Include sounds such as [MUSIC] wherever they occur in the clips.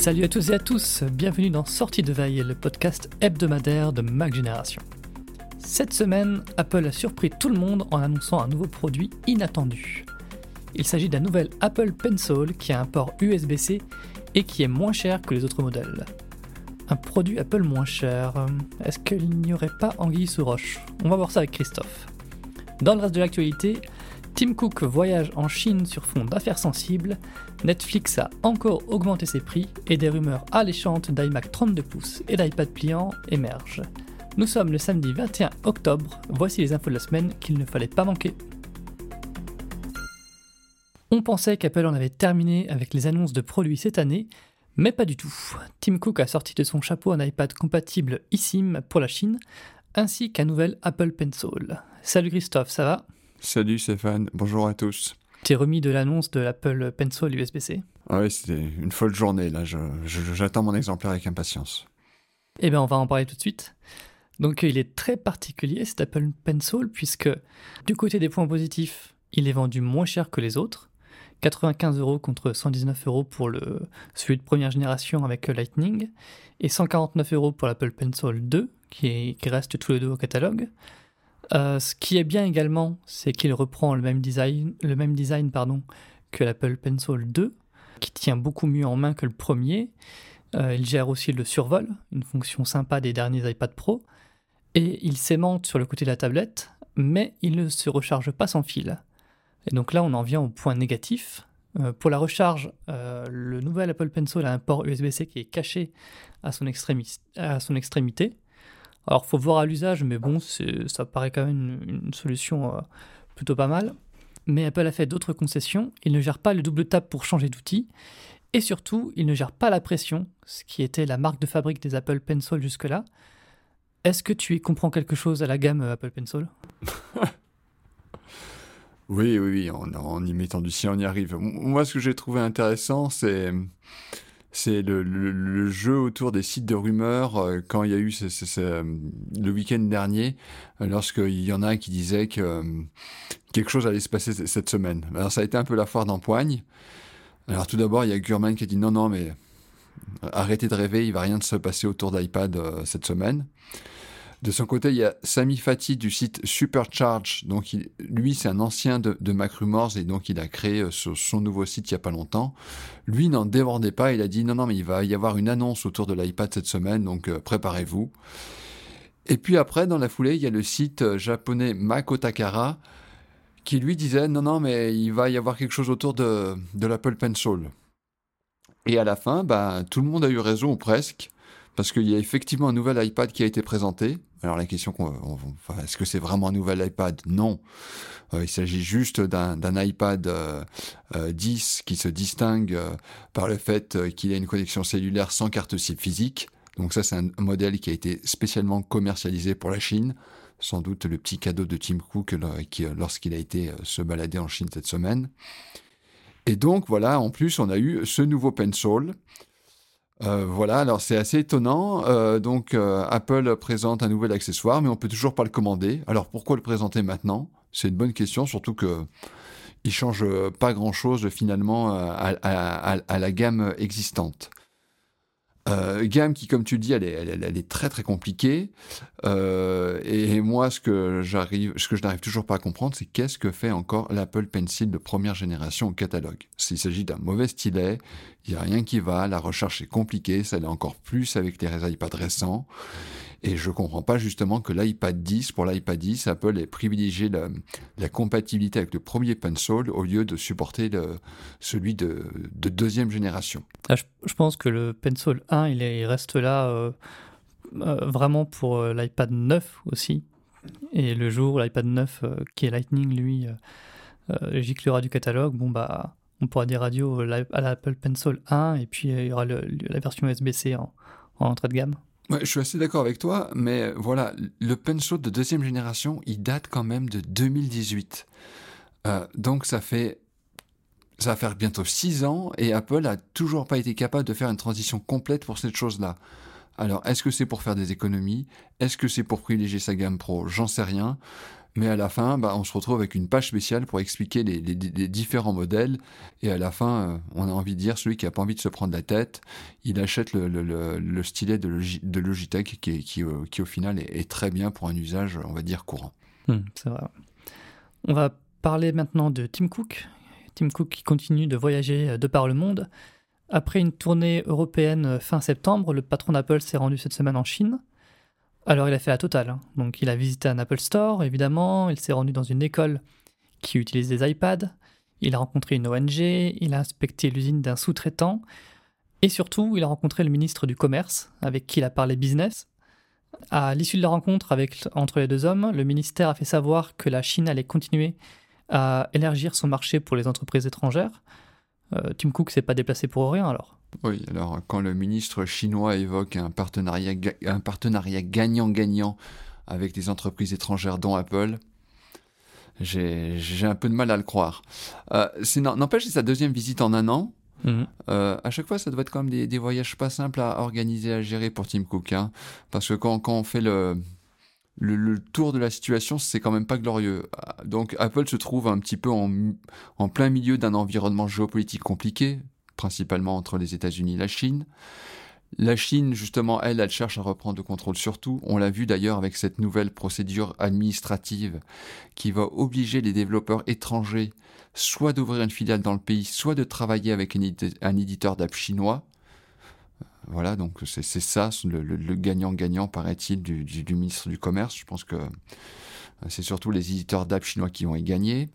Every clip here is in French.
Salut à tous et à tous, bienvenue dans Sortie de veille, le podcast hebdomadaire de Mac Génération. Cette semaine, Apple a surpris tout le monde en annonçant un nouveau produit inattendu. Il s'agit d'un nouvel Apple Pencil qui a un port USB-C et qui est moins cher que les autres modèles. Un produit Apple moins cher, est-ce qu'il n'y aurait pas anguille sous roche? On va voir ça avec Christophe. Dans le reste de l'actualité, Tim Cook voyage en Chine sur fond d'affaires sensibles, Netflix a encore augmenté ses prix et des rumeurs alléchantes d'iMac 32 pouces et d'iPad pliant émergent. Nous sommes le samedi 21 octobre, voici les infos de la semaine qu'il ne fallait pas manquer. On pensait qu'Apple en avait terminé avec les annonces de produits cette année, mais pas du tout. Tim Cook a sorti de son chapeau un iPad compatible eSIM pour la Chine, ainsi qu'un nouvel Apple Pencil. Salut Christophe, ça va? Salut Stéphane, bonjour à tous. T'es remis de l'annonce de l'Apple Pencil USB-C Ah oui, c'était une folle journée là, j'attends mon exemplaire avec impatience. Eh bien, on va en parler tout de suite. Donc, il est très particulier cet Apple Pencil, puisque du côté des points positifs, il est vendu moins cher que les autres. 95 euros contre 119 euros pour le, celui de première génération avec Lightning, et 149 euros pour l'Apple Pencil 2, qui, qui reste tous les deux au catalogue. Euh, ce qui est bien également, c'est qu'il reprend le même design, que l'Apple Pencil 2, qui tient beaucoup mieux en main que le premier. Euh, il gère aussi le survol, une fonction sympa des derniers iPad Pro. Et il s'aimante sur le côté de la tablette, mais il ne se recharge pas sans fil. Et donc là, on en vient au point négatif. Euh, pour la recharge, le nouvel Apple Pencil a un port USB-C qui est caché à son extrémité. Alors, faut voir à l'usage, mais bon, ça paraît quand même une, solution euh, plutôt pas mal. Mais Apple a fait d'autres concessions. Il ne gère pas le double tap pour changer d'outil. Et surtout, il ne gère pas la pression, ce qui était la marque de fabrique des Apple Pencil jusque-là. Est-ce que tu y comprends quelque chose à la gamme euh, Apple Pencil? [LAUGHS] Oui, oui, oui, en, y mettant du sien, on y arrive. Moi, ce que j'ai trouvé intéressant, c'est c'est le, jeu autour des sites de rumeurs euh, quand il y a eu euh, le week-end dernier, euh, lorsqu'il y en a un qui disait que quelque chose allait se passer cette semaine. Alors ça a été un peu la foire d'empoigne. Alors tout d'abord, il y a Gurman qui a dit non, non, mais arrêtez de rêver, il va rien se passer autour d'iPad cette semaine. De son côté, il y a Sami Fati du site Supercharge. Donc, lui, c'est un ancien de, MacRumors et donc il a créé euh, son nouveau site il n'y a pas longtemps. Lui n'en débordait pas. Il a dit non, non, mais il va y avoir une annonce autour de l'iPad cette semaine, donc euh, préparez-vous. Et puis après, dans la foulée, il y a le site euh, japonais Makotakara qui lui disait non, non, mais il va y avoir quelque chose autour de, de l'Apple Pencil. Et à la fin, bah, tout le monde a eu raison, ou presque parce qu'il y a effectivement un nouvel iPad qui a été présenté. Alors la question, est-ce que c'est vraiment un nouvel iPad? Non. Euh, il s'agit juste d'un iPad 10 euh, euh, qui se distingue par le fait qu'il a une connexion cellulaire sans carte SIM physique. Donc ça, c'est un modèle qui a été spécialement commercialisé pour la Chine. Sans doute le petit cadeau de Tim Cook lorsqu'il a été se balader en Chine cette semaine. Et donc voilà, en plus, on a eu ce nouveau Pencil euh, voilà, alors c'est assez étonnant. Euh, donc euh, Apple présente un nouvel accessoire, mais on peut toujours pas le commander. Alors pourquoi le présenter maintenant? C'est une bonne question, surtout que il change pas grand-chose finalement à, la gamme existante. Euh, gamme qui, comme tu dis, elle est, très très compliquée. Euh, et moi, ce que j'arrive, ce que je n'arrive toujours pas à comprendre, c'est qu'est-ce que fait encore l'Apple Pencil de première génération au catalogue. S'il s'agit d'un mauvais stylet, il n'y a rien qui va, la recherche est compliquée, ça l'est encore plus avec les iPads récents. Et je comprends pas justement que l'iPad 10, pour l'iPad 10, Apple ait privilégié la, compatibilité avec le premier Pencil au lieu de supporter celui de, deuxième génération. Ah, je, pense que le Pencil 1, il, reste là euh, euh, vraiment pour euh, l'iPad 9 aussi. Et le jour l'iPad 9, qui est Lightning, lui, giclera du catalogue, bon bah on pourra dire radio à l'Apple Pencil 1 et puis il y aura la version USB-C en entrée de gamme je suis assez d'accord avec toi, mais voilà, le Pencil de deuxième génération, il date quand même de 2018. Euh, donc ça fait ça va faire bientôt six ans et Apple a toujours pas été capable de faire une transition complète pour cette chose-là. Alors, est-ce que c'est pour faire des économies? Est-ce que c'est pour privilégier sa gamme pro? J'en sais rien. Mais à la fin, bah, on se retrouve avec une page spéciale pour expliquer les, différents modèles. Et à la fin, euh, on a envie de dire, celui qui n'a pas envie de se prendre la tête, il achète le, stylet de, Logitech qui, au final est, très bien pour un usage, on va dire, courant. Hmm, c'est vrai. On va parler maintenant de Tim Cook. Tim Cook qui continue de voyager euh, de par le monde. Après une tournée européenne euh, fin septembre, le patron d'Apple s'est rendu cette semaine en Chine. Alors il a fait la totale. Hein. Donc il a visité un Apple Store, évidemment, il s'est rendu dans une école qui utilise des iPads, il a rencontré une ONG, il a inspecté l'usine d'un sous-traitant, et surtout il a rencontré le ministre du Commerce, avec qui il a parlé business. À l'issue de la rencontre entre les deux hommes, le ministère a fait savoir que la Chine allait continuer à élargir son marché pour les entreprises étrangères. Euh, Tim Cook s'est pas déplacé pour rien alors. Oui, alors quand le ministre chinois évoque un partenariat, un partenariat gagnant-gagnant avec des entreprises étrangères dont Apple, j'ai un peu de mal à le croire. Euh, N'empêche, c'est sa deuxième visite en un an. Mhm. Euh, à chaque fois, ça doit être quand même des, voyages pas simples à organiser, à gérer pour Tim Cook. Hein, parce que quand, quand on fait le, le, tour de la situation, c'est quand même pas glorieux. Donc Apple se trouve un petit peu en, en plein milieu d'un environnement géopolitique compliqué, principalement entre les États-Unis et la Chine. La Chine, justement, elle, elle cherche à reprendre le contrôle sur tout. On l'a vu d'ailleurs avec cette nouvelle procédure administrative qui va obliger les développeurs étrangers soit d'ouvrir une filiale dans le pays, soit de travailler avec un éditeur d'app chinois. Voilà, donc c'est ça le gagnant-gagnant, paraît-il, du, du, ministre du Commerce. Je pense que c'est surtout les éditeurs d'app chinois qui vont y gagner.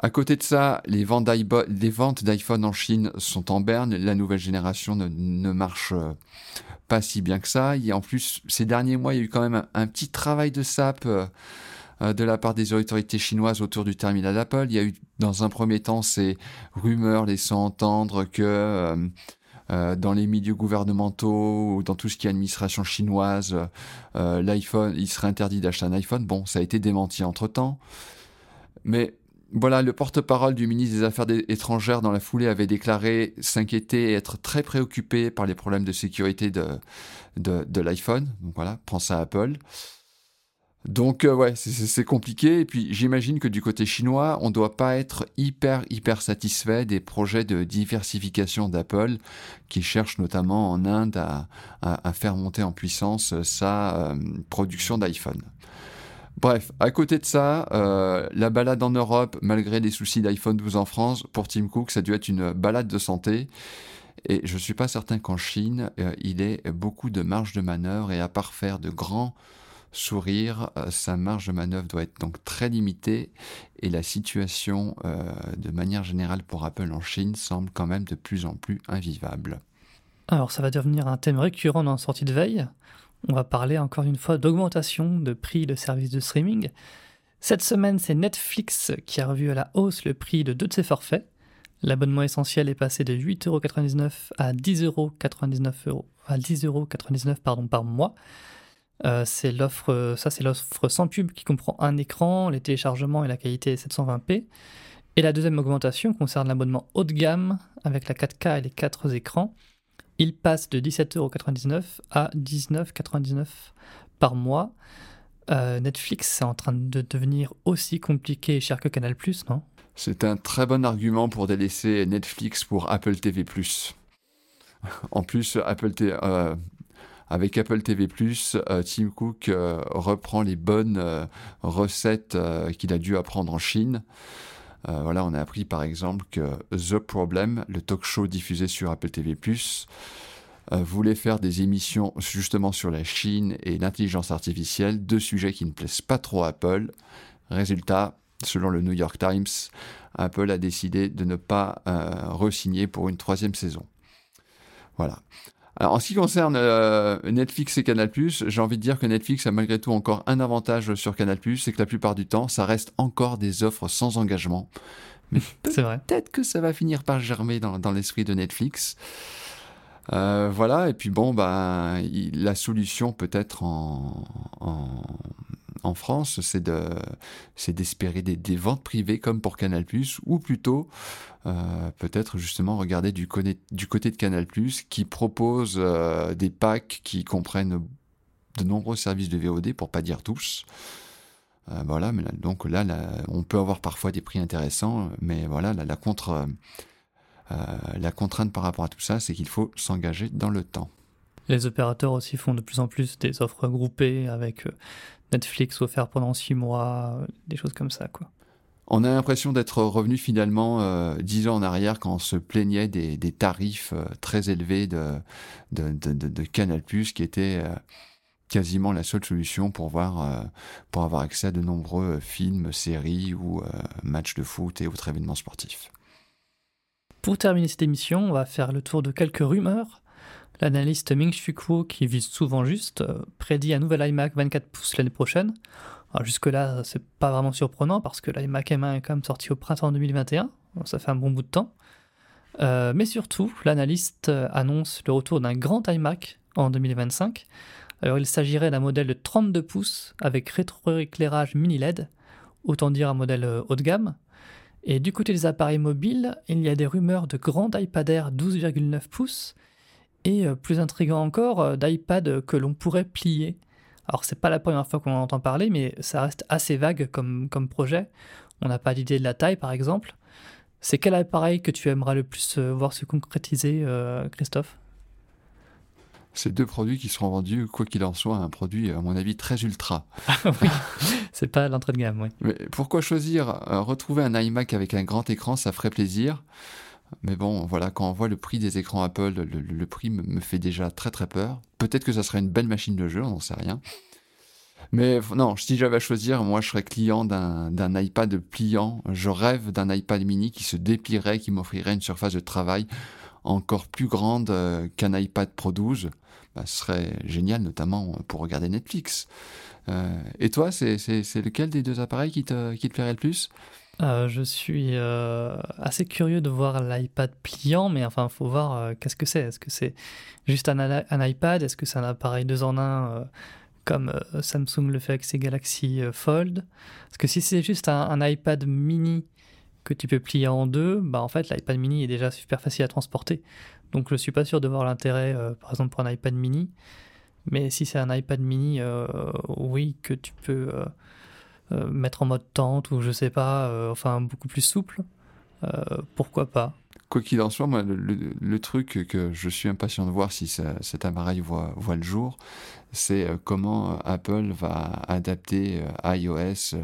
À côté de ça, les ventes d'iPhone en Chine sont en berne. La nouvelle génération ne, marche euh, pas si bien que ça. Et en plus, ces derniers mois, il y a eu quand même un, petit travail de SAP euh, euh, de la part des autorités chinoises autour du terminal d'Apple. Il y a eu, dans un premier temps, ces rumeurs laissant entendre que dans les milieux gouvernementaux ou dans tout ce qui est administration chinoise, l'iPhone, il serait interdit d'acheter un iPhone. Bon, ça a été démenti entre-temps. Mais voilà, le porte-parole du ministre des Affaires étrangères dans la foulée avait déclaré s'inquiéter et être très préoccupé par les problèmes de sécurité de, l'iPhone. Donc voilà, prends ça à Apple. Donc euh, ouais, c'est compliqué. Et puis j'imagine que du côté chinois, on ne doit pas être hyper hyper satisfait des projets de diversification d'Apple, qui cherche notamment en Inde à, faire monter en puissance sa euh, production d'iPhone. Bref, à côté de ça, euh, la balade en Europe, malgré des soucis d'iPhone 12 en France, pour Tim Cook, ça a dû être une balade de santé. Et je ne suis pas certain qu'en Chine, euh, il ait beaucoup de marge de manœuvre. Et à part faire de grands sourires, euh, sa marge de manœuvre doit être donc très limitée. Et la situation, de manière générale pour Apple en Chine, semble quand même de plus en plus invivable. Alors ça va devenir un thème récurrent dans la sortie de veille on va parler encore une fois d'augmentation de prix de services de streaming. Cette semaine, c'est Netflix qui a revu à la hausse le prix de deux de ses forfaits. L'abonnement essentiel est passé de 8,99€ à 10,99€ à 10,99€ pardon, par mois. Euh, c'est l'offre, ça c'est l'offre sans pub qui comprend un écran, les téléchargements et la qualité 720p. Et la deuxième augmentation concerne l'abonnement haut de gamme avec la 4K et les 4 écrans il passe de 17,99€ à 19,99€ par mois. Euh, Netflix est en train de devenir aussi compliqué et cher que Canal+, non? C'est un très bon argument pour délaisser Netflix pour Apple TV+. En plus, euh, avec Apple TV+, euh, Tim Cook reprend les bonnes recettes qu'il a dû apprendre en Chine. Euh, voilà, on a appris par exemple que The Problem, le talk show diffusé sur Apple TV+, euh, voulait faire des émissions justement sur la Chine et l'intelligence artificielle, deux sujets qui ne plaisent pas trop à Apple. Résultat, selon le New York Times, Apple a décidé de ne pas euh, re-signer pour une troisième saison. Voilà. Alors, en ce qui concerne euh, Netflix et Canal+, j'ai envie de dire que Netflix a malgré tout encore un avantage sur Canal+, c'est que la plupart du temps, ça reste encore des offres sans engagement. Mais [LAUGHS] peut-être que ça va finir par germer dans, dans l'esprit de Netflix. Euh, voilà, et puis bon, bah, la solution peut-être en, en, en, France, c'est de, c'est d'espérer des, ventes privées comme pour Canal+, ou plutôt euh, peut-être justement regarder du, du, côté de Canal+, qui propose euh, des packs qui comprennent de nombreux services de VOD, pour pas dire tous. voilà, mais donc là, on peut avoir parfois des prix intéressants, mais voilà, la, contre, la contrainte par rapport à tout ça, c'est qu'il faut s'engager dans le temps. Les opérateurs aussi font de plus en plus des offres groupées avec Netflix offert pendant six mois, des choses comme ça, quoi. On a l'impression d'être revenu finalement euh, dix ans en arrière quand on se plaignait des, tarifs euh, très élevés de, de, Canal+, qui était euh, quasiment la seule solution pour, voir, pour avoir accès à de nombreux films, séries ou matchs de foot et autres événements sportifs. Pour terminer cette émission, on va faire le tour de quelques rumeurs. L'analyste Ming Chi Kuo, qui vise souvent juste, prédit un nouvel iMac 24 pouces l'année prochaine. Jusque-là, c'est pas vraiment surprenant parce que l'iMac M1 est quand même sorti au printemps 2021, ça fait un bon bout de temps. Euh, mais surtout, l'analyste annonce le retour d'un grand iMac en 2025. Alors il s'agirait d'un modèle de 32 pouces avec rétroéclairage mini LED, autant dire un modèle euh, haut de gamme. Et du côté des appareils mobiles, il y a des rumeurs de grand iPad Air 12,9 pouces et euh, plus intrigant encore, d'iPad que l'on pourrait plier alors c'est pas la première fois qu'on en entend parler, mais ça reste assez vague comme, comme projet. On n'a pas d'idée de la taille par exemple. C'est quel appareil que tu aimerais le plus euh, voir se concrétiser, euh, Christophe? C'est deux produits qui seront vendus, quoi qu'il en soit, un produit, à mon avis, très ultra. Ah oui, c'est pas l'entrée de gamme, oui. Mais pourquoi choisir euh, Retrouver un iMac avec un grand écran, ça ferait plaisir. Mais bon, voilà, quand on voit le prix des écrans Apple, le, prix me, fait déjà très très peur. Peut-être que ça serait une belle machine de jeu, on n'en sait rien. Mais non, si j'avais à choisir, moi je serais client d'un iPad pliant. Je rêve d'un iPad mini qui se déplierait, qui m'offrirait une surface de travail encore plus grande euh, qu'un iPad Pro 12. Bah, ce serait génial, notamment pour regarder Netflix. Euh, et toi, c'est lequel des deux appareils qui te, qui te plairait le plus? Euh, je suis euh, assez curieux de voir l'iPad pliant, mais enfin, il faut voir euh, qu'est-ce que c'est. Est-ce que c'est juste un, iPad? Est-ce que c'est un appareil deux en un comme Samsung le fait avec ses Galaxy Fold? Parce que si c'est juste un, iPad mini que tu peux plier en deux, bah en fait l'iPad mini est déjà super facile à transporter. Donc je suis pas sûr de voir l'intérêt, par exemple pour un iPad mini. Mais si c'est un iPad mini, oui, que tu peux mettre en mode tente ou je sais pas, euh, enfin beaucoup plus souple, euh, pourquoi pas Quoi qu'il en soit, moi, le, truc que je suis impatient de voir si cet appareil voit, voit le jour, c'est comment Apple va adapter iOS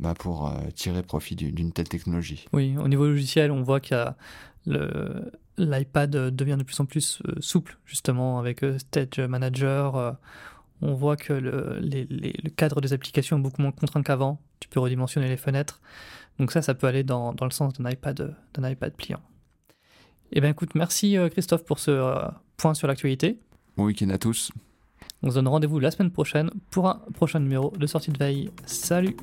bah, pour tirer profit d'une telle technologie. Oui, au niveau logiciel, on voit qu'il l'iPad devient de plus en plus souple, justement, avec Stage Manager on voit que le, cadre des applications est beaucoup moins contraint qu'avant. Tu peux redimensionner les fenêtres. Donc ça, ça peut aller dans, le sens d'un iPad, d'un iPad pliant. Eh bien écoute, merci euh, Christophe pour ce euh, point sur l'actualité. Bon week-end à tous. On se donne rendez-vous la semaine prochaine pour un prochain numéro de sortie de veille. Salut